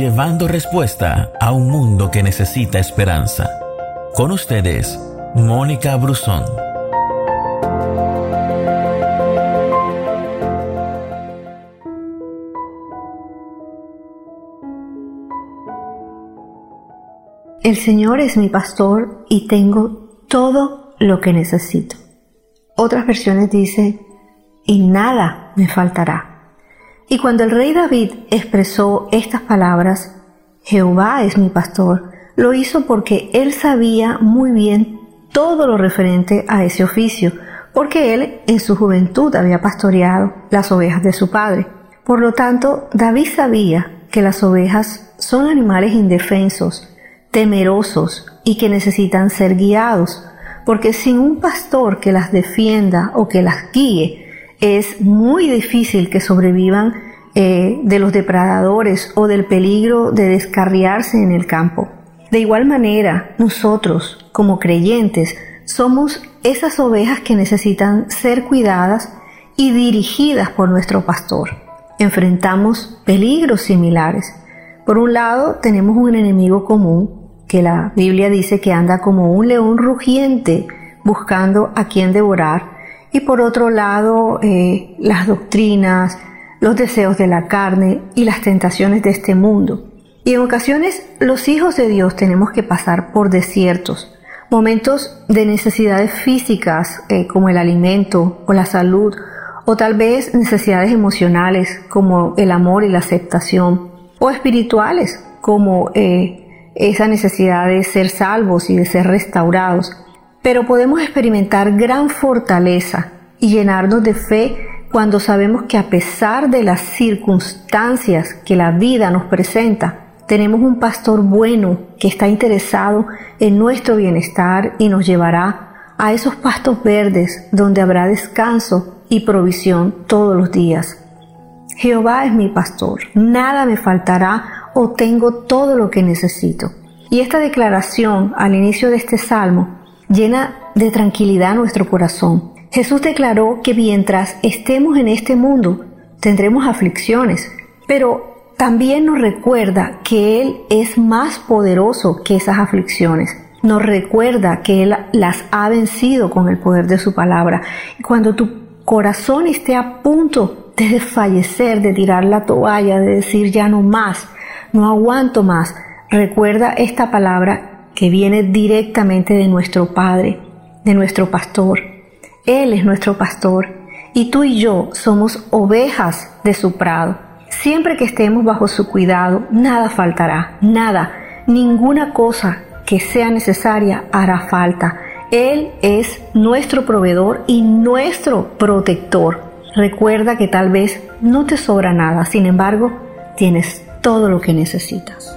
llevando respuesta a un mundo que necesita esperanza. Con ustedes, Mónica Brusón. El Señor es mi pastor y tengo todo lo que necesito. Otras versiones dicen, y nada me faltará. Y cuando el rey David expresó estas palabras, Jehová es mi pastor, lo hizo porque él sabía muy bien todo lo referente a ese oficio, porque él en su juventud había pastoreado las ovejas de su padre. Por lo tanto, David sabía que las ovejas son animales indefensos, temerosos y que necesitan ser guiados, porque sin un pastor que las defienda o que las guíe, es muy difícil que sobrevivan eh, de los depredadores o del peligro de descarriarse en el campo. De igual manera, nosotros, como creyentes, somos esas ovejas que necesitan ser cuidadas y dirigidas por nuestro pastor. Enfrentamos peligros similares. Por un lado, tenemos un enemigo común que la Biblia dice que anda como un león rugiente buscando a quien devorar, y por otro lado eh, las doctrinas, los deseos de la carne y las tentaciones de este mundo. Y en ocasiones los hijos de Dios tenemos que pasar por desiertos, momentos de necesidades físicas eh, como el alimento o la salud, o tal vez necesidades emocionales como el amor y la aceptación, o espirituales como eh, esa necesidad de ser salvos y de ser restaurados, pero podemos experimentar gran fortaleza y llenarnos de fe cuando sabemos que a pesar de las circunstancias que la vida nos presenta, tenemos un pastor bueno que está interesado en nuestro bienestar y nos llevará a esos pastos verdes donde habrá descanso y provisión todos los días. Jehová es mi pastor, nada me faltará o tengo todo lo que necesito. Y esta declaración al inicio de este salmo llena de tranquilidad nuestro corazón. Jesús declaró que mientras estemos en este mundo tendremos aflicciones, pero también nos recuerda que Él es más poderoso que esas aflicciones. Nos recuerda que Él las ha vencido con el poder de su palabra. Cuando tu corazón esté a punto de desfallecer, de tirar la toalla, de decir ya no más, no aguanto más. Recuerda esta palabra que viene directamente de nuestro Padre, de nuestro pastor. Él es nuestro pastor y tú y yo somos ovejas de su prado. Siempre que estemos bajo su cuidado, nada faltará, nada, ninguna cosa que sea necesaria hará falta. Él es nuestro proveedor y nuestro protector. Recuerda que tal vez no te sobra nada, sin embargo, tienes todo lo que necesitas.